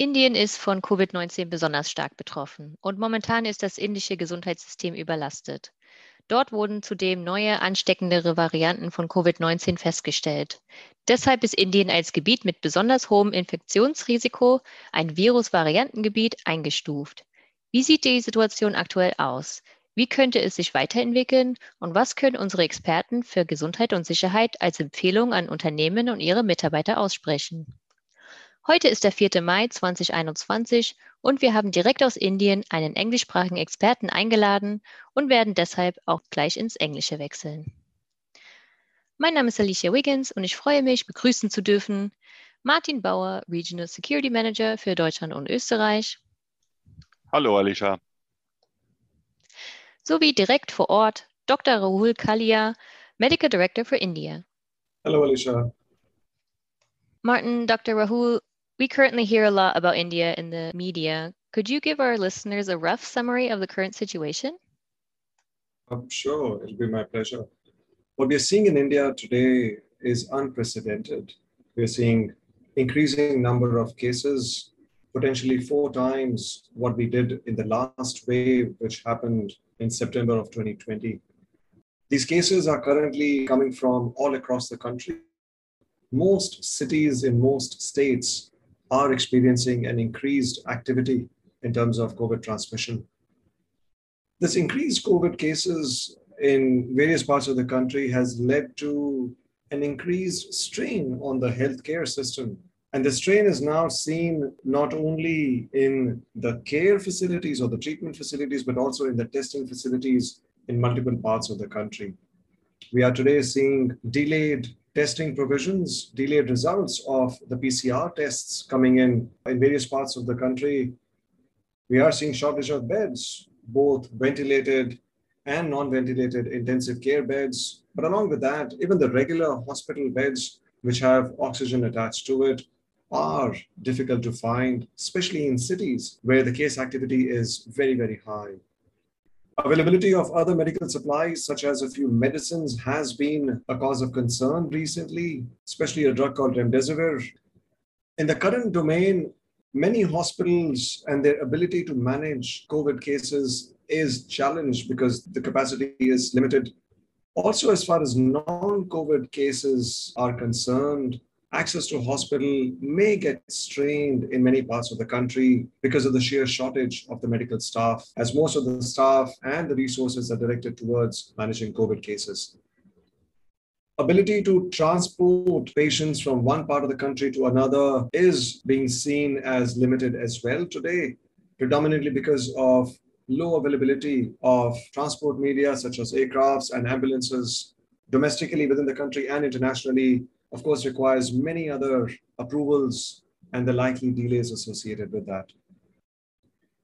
Indien ist von Covid-19 besonders stark betroffen und momentan ist das indische Gesundheitssystem überlastet. Dort wurden zudem neue ansteckendere Varianten von Covid-19 festgestellt. Deshalb ist Indien als Gebiet mit besonders hohem Infektionsrisiko, ein Virusvariantengebiet, eingestuft. Wie sieht die Situation aktuell aus? Wie könnte es sich weiterentwickeln und was können unsere Experten für Gesundheit und Sicherheit als Empfehlung an Unternehmen und ihre Mitarbeiter aussprechen? Heute ist der 4. Mai 2021 und wir haben direkt aus Indien einen englischsprachigen Experten eingeladen und werden deshalb auch gleich ins Englische wechseln. Mein Name ist Alicia Wiggins und ich freue mich, begrüßen zu dürfen Martin Bauer, Regional Security Manager für Deutschland und Österreich. Hallo Alicia. Sowie direkt vor Ort Dr. Rahul Kalia, Medical Director for India. Hello Alicia. Martin, Dr. Rahul, We currently hear a lot about India in the media. Could you give our listeners a rough summary of the current situation? I'm sure, it'll be my pleasure. What we are seeing in India today is unprecedented. We're seeing increasing number of cases, potentially four times what we did in the last wave, which happened in September of 2020. These cases are currently coming from all across the country. Most cities in most states are experiencing an increased activity in terms of COVID transmission. This increased COVID cases in various parts of the country has led to an increased strain on the healthcare system. And the strain is now seen not only in the care facilities or the treatment facilities, but also in the testing facilities in multiple parts of the country. We are today seeing delayed testing provisions, delayed results of the PCR tests coming in in various parts of the country. We are seeing shortage of beds, both ventilated and non-ventilated intensive care beds. But along with that, even the regular hospital beds, which have oxygen attached to it, are difficult to find, especially in cities where the case activity is very, very high. Availability of other medical supplies, such as a few medicines, has been a cause of concern recently, especially a drug called remdesivir. In the current domain, many hospitals and their ability to manage COVID cases is challenged because the capacity is limited. Also, as far as non COVID cases are concerned, access to hospital may get strained in many parts of the country because of the sheer shortage of the medical staff, as most of the staff and the resources are directed towards managing COVID cases. Ability to transport patients from one part of the country to another is being seen as limited as well today, predominantly because of low availability of transport media such as aircrafts and ambulances domestically within the country and internationally of course, requires many other approvals and the likely delays associated with that.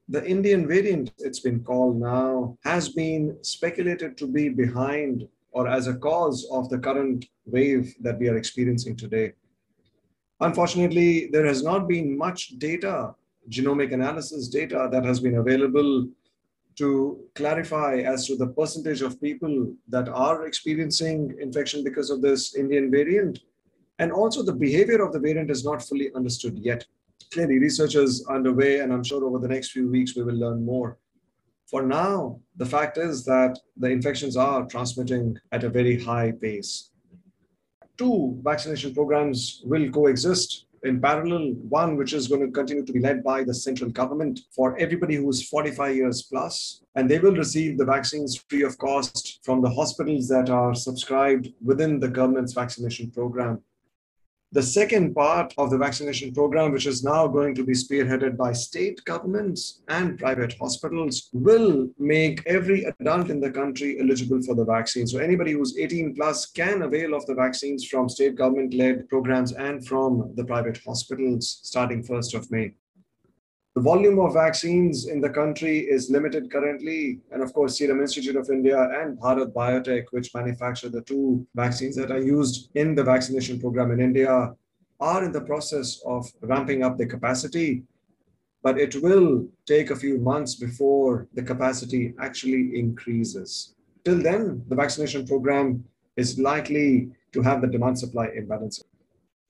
The Indian variant, it's been called now, has been speculated to be behind or as a cause of the current wave that we are experiencing today. Unfortunately, there has not been much data, genomic analysis data, that has been available to clarify as to the percentage of people that are experiencing infection because of this Indian variant and also the behavior of the variant is not fully understood yet. Clearly, research is underway, and I'm sure over the next few weeks we will learn more. For now, the fact is that the infections are transmitting at a very high pace. Two vaccination programs will coexist in parallel. One, which is going to continue to be led by the central government for everybody who is 45 years plus, and they will receive the vaccines free of cost from the hospitals that are subscribed within the government's vaccination program. The second part of the vaccination program, which is now going to be spearheaded by state governments and private hospitals, will make every adult in the country eligible for the vaccine. So anybody who's 18 plus can avail of the vaccines from state government led programs and from the private hospitals starting 1st of May. The volume of vaccines in the country is limited currently. And of course, Serum Institute of India and Bharat Biotech, which manufacture the two vaccines that are used in the vaccination program in India, are in the process of ramping up the capacity. But it will take a few months before the capacity actually increases. Till then, the vaccination program is likely to have the demand supply imbalance.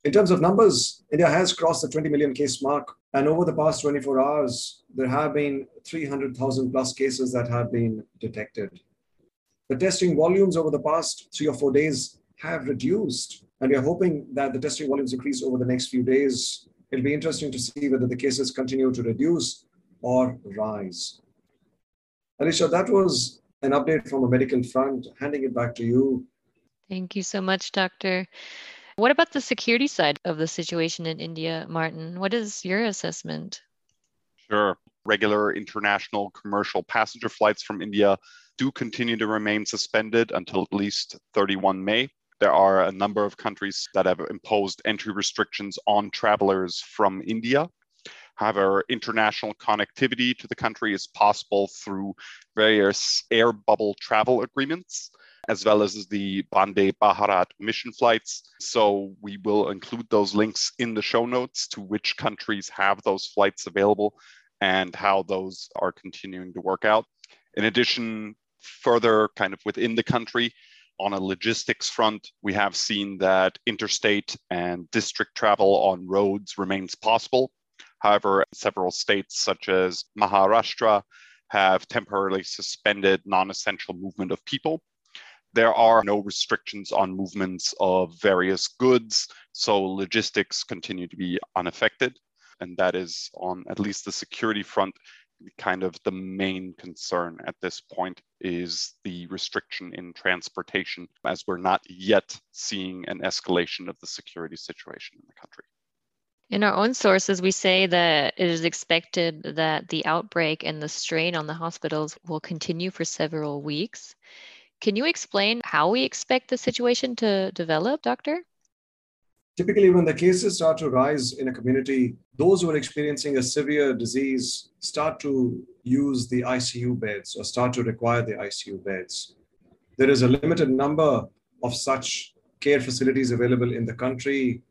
In terms of numbers, India has crossed the 20 million case mark. And over the past 24 hours, there have been 300,000 plus cases that have been detected. The testing volumes over the past three or four days have reduced. And we are hoping that the testing volumes increase over the next few days. It'll be interesting to see whether the cases continue to reduce or rise. Alicia, that was an update from a medical front. Handing it back to you. Thank you so much, Doctor. What about the security side of the situation in India, Martin? What is your assessment? Sure. Regular international commercial passenger flights from India do continue to remain suspended until at least 31 May. There are a number of countries that have imposed entry restrictions on travelers from India. However, international connectivity to the country is possible through various air bubble travel agreements as well as the Vande Bharat mission flights. So we will include those links in the show notes to which countries have those flights available and how those are continuing to work out. In addition, further kind of within the country, on a logistics front, we have seen that interstate and district travel on roads remains possible. However, several states such as Maharashtra have temporarily suspended non essential movement of people there are no restrictions on movements of various goods, so logistics continue to be unaffected. And that is on at least the security front, kind of the main concern at this point is the restriction in transportation, as we're not yet seeing an escalation of the security situation in the country. In our own sources, we say that it is expected that the outbreak and the strain on the hospitals will continue for several weeks. Can you explain how we expect the situation to develop, Doctor? Typically, when the cases start to rise in a community, those who are experiencing a severe disease start to use the ICU beds or start to require the ICU beds. There is a limited number of such care facilities available in the country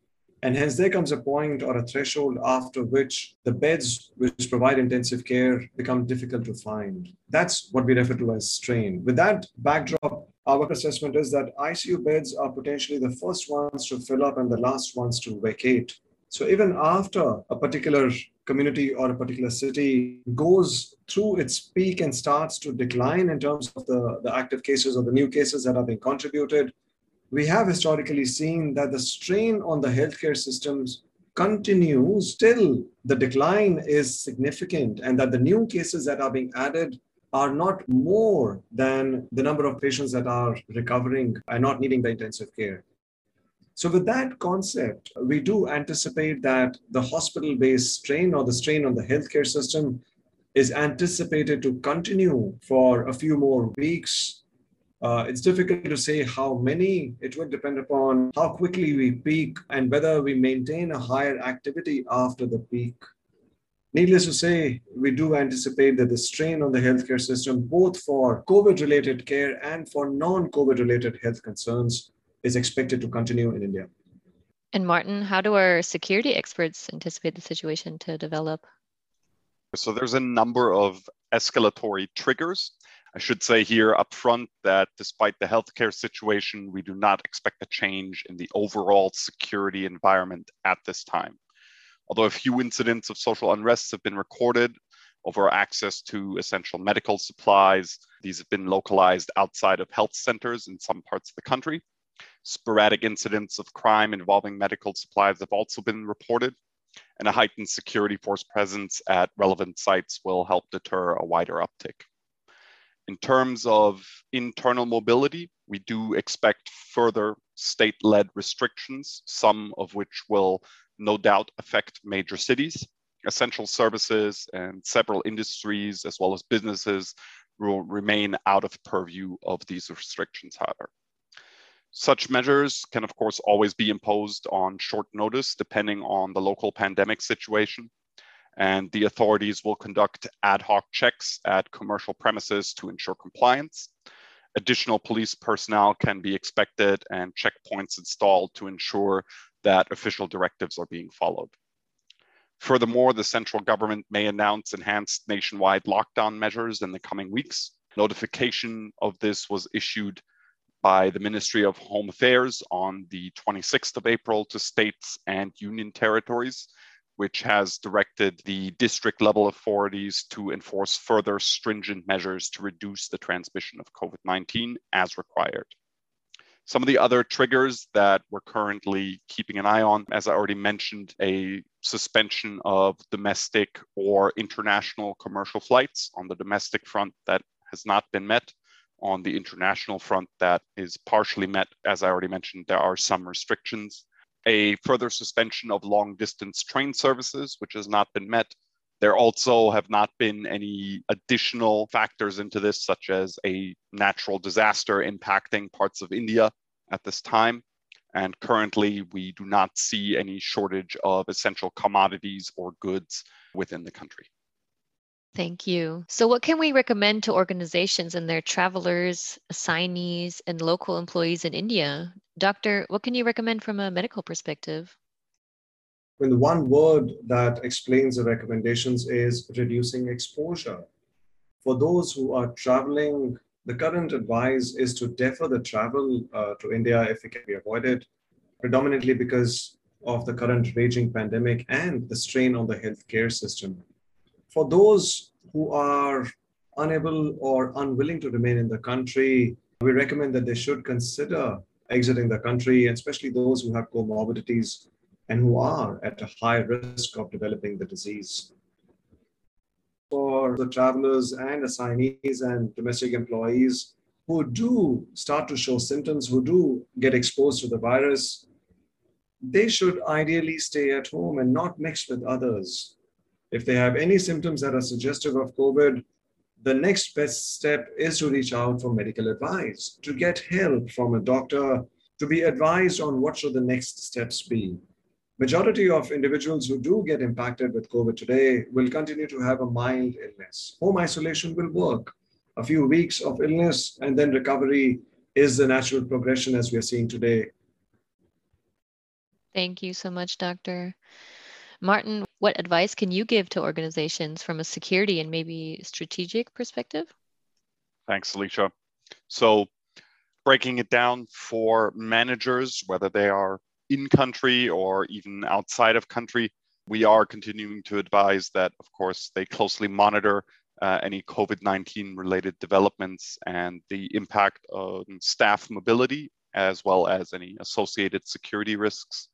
and hence, there comes a point or a threshold after which the beds which provide intensive care become difficult to find. That's what we refer to as strain. With that backdrop, our assessment is that ICU beds are potentially the first ones to fill up and the last ones to vacate. So even after a particular community or a particular city goes through its peak and starts to decline in terms of the, the active cases or the new cases that are being contributed, we have historically seen that the strain on the healthcare systems continues still the decline is significant and that the new cases that are being added are not more than the number of patients that are recovering and not needing the intensive care. So, with that concept, we do anticipate that the hospital based strain or the strain on the healthcare system is anticipated to continue for a few more weeks uh, it's difficult to say how many. It would depend upon how quickly we peak and whether we maintain a higher activity after the peak. Needless to say, we do anticipate that the strain on the healthcare system, both for COVID related care and for non COVID related health concerns, is expected to continue in India. And Martin, how do our security experts anticipate the situation to develop? So there's a number of escalatory triggers I should say here up front that despite the healthcare situation, we do not expect a change in the overall security environment at this time. Although a few incidents of social unrest have been recorded over access to essential medical supplies, these have been localized outside of health centers in some parts of the country. Sporadic incidents of crime involving medical supplies have also been reported, and a heightened security force presence at relevant sites will help deter a wider uptick. In terms of internal mobility, we do expect further state-led restrictions, some of which will no doubt affect major cities. Essential services and several industries, as well as businesses, will remain out of purview of these restrictions, however. Such measures can, of course, always be imposed on short notice, depending on the local pandemic situation. And the authorities will conduct ad hoc checks at commercial premises to ensure compliance. Additional police personnel can be expected and checkpoints installed to ensure that official directives are being followed. Furthermore, the central government may announce enhanced nationwide lockdown measures in the coming weeks. Notification of this was issued by the Ministry of Home Affairs on the 26th of April to states and union territories, which has directed the district level authorities to enforce further stringent measures to reduce the transmission of COVID 19 as required. Some of the other triggers that we're currently keeping an eye on, as I already mentioned, a suspension of domestic or international commercial flights on the domestic front that has not been met. On the international front, that is partially met. As I already mentioned, there are some restrictions a further suspension of long distance train services, which has not been met. There also have not been any additional factors into this, such as a natural disaster impacting parts of India at this time. And currently, we do not see any shortage of essential commodities or goods within the country. Thank you. So, what can we recommend to organizations and their travelers, assignees, and local employees in India? Doctor, what can you recommend from a medical perspective? When the one word that explains the recommendations is reducing exposure. For those who are traveling, the current advice is to defer the travel uh, to India if it can be avoided, predominantly because of the current raging pandemic and the strain on the healthcare system for those who are unable or unwilling to remain in the country, we recommend that they should consider exiting the country, especially those who have comorbidities and who are at a high risk of developing the disease. For the travelers and assignees and domestic employees who do start to show symptoms, who do get exposed to the virus, they should ideally stay at home and not mix with others. If they have any symptoms that are suggestive of COVID, the next best step is to reach out for medical advice, to get help from a doctor, to be advised on what should the next steps be. Majority of individuals who do get impacted with COVID today will continue to have a mild illness. Home isolation will work. A few weeks of illness and then recovery is the natural progression as we are seeing today. Thank you so much, Doctor. Martin, what advice can you give to organizations from a security and maybe strategic perspective? Thanks, Alicia. So, breaking it down for managers, whether they are in country or even outside of country, we are continuing to advise that, of course, they closely monitor uh, any COVID 19 related developments and the impact on staff mobility, as well as any associated security risks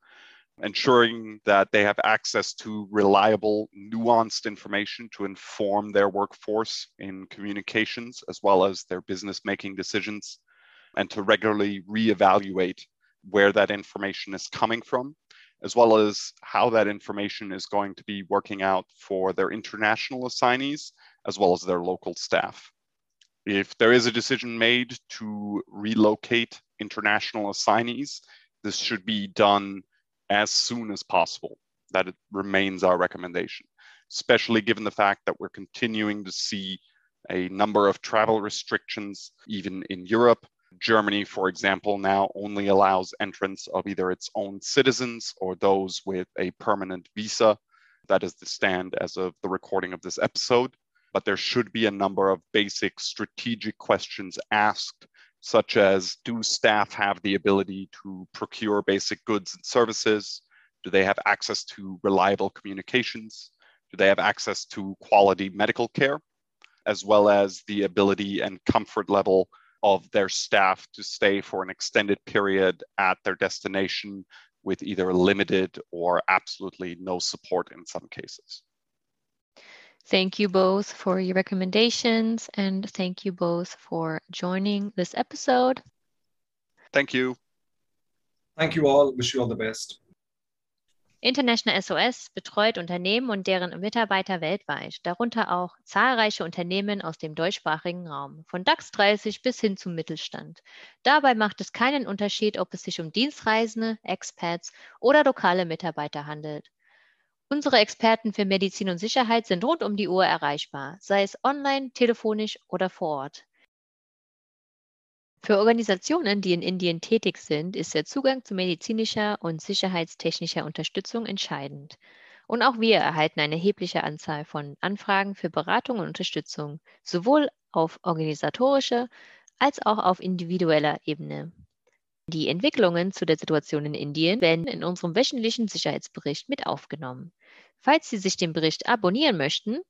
ensuring that they have access to reliable, nuanced information to inform their workforce in communications as well as their business making decisions, and to regularly reevaluate where that information is coming from, as well as how that information is going to be working out for their international assignees as well as their local staff. If there is a decision made to relocate international assignees, this should be done as soon as possible. That remains our recommendation, especially given the fact that we're continuing to see a number of travel restrictions, even in Europe. Germany, for example, now only allows entrance of either its own citizens or those with a permanent visa. That is the stand as of the recording of this episode. But there should be a number of basic strategic questions asked such as do staff have the ability to procure basic goods and services? Do they have access to reliable communications? Do they have access to quality medical care? As well as the ability and comfort level of their staff to stay for an extended period at their destination with either limited or absolutely no support in some cases. Thank you both for your recommendations and thank you both for joining this episode. Thank you. Thank you all. Wish you all the best. International SOS betreut Unternehmen und deren Mitarbeiter weltweit, darunter auch zahlreiche Unternehmen aus dem deutschsprachigen Raum, von DAX 30 bis hin zum Mittelstand. Dabei macht es keinen Unterschied, ob es sich um Dienstreisende, Expats oder lokale Mitarbeiter handelt. Unsere Experten für Medizin und Sicherheit sind rund um die Uhr erreichbar, sei es online, telefonisch oder vor Ort. Für Organisationen, die in Indien tätig sind, ist der Zugang zu medizinischer und sicherheitstechnischer Unterstützung entscheidend. Und auch wir erhalten eine erhebliche Anzahl von Anfragen für Beratung und Unterstützung, sowohl auf organisatorischer als auch auf individueller Ebene. Die Entwicklungen zu der Situation in Indien werden in unserem wöchentlichen Sicherheitsbericht mit aufgenommen. Falls Sie sich den Bericht abonnieren möchten,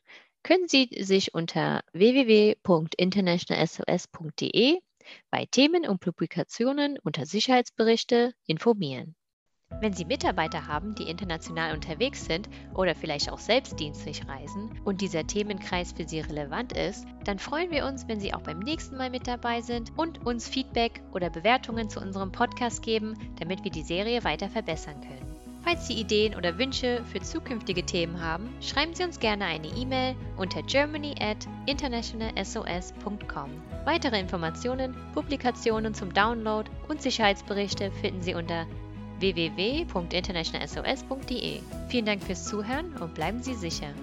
können Sie sich unter www.internationalsos.de bei Themen und Publikationen unter Sicherheitsberichte informieren. Wenn Sie Mitarbeiter haben, die international unterwegs sind oder vielleicht auch selbst dienstlich reisen und dieser Themenkreis für Sie relevant ist, dann freuen wir uns, wenn Sie auch beim nächsten Mal mit dabei sind und uns Feedback oder Bewertungen zu unserem Podcast geben, damit wir die Serie weiter verbessern können. Falls Sie Ideen oder Wünsche für zukünftige Themen haben, schreiben Sie uns gerne eine E-Mail unter germany at internationalsos.com. Weitere Informationen, Publikationen zum Download und Sicherheitsberichte finden Sie unter www.internationalsos.de. Vielen Dank fürs Zuhören und bleiben Sie sicher.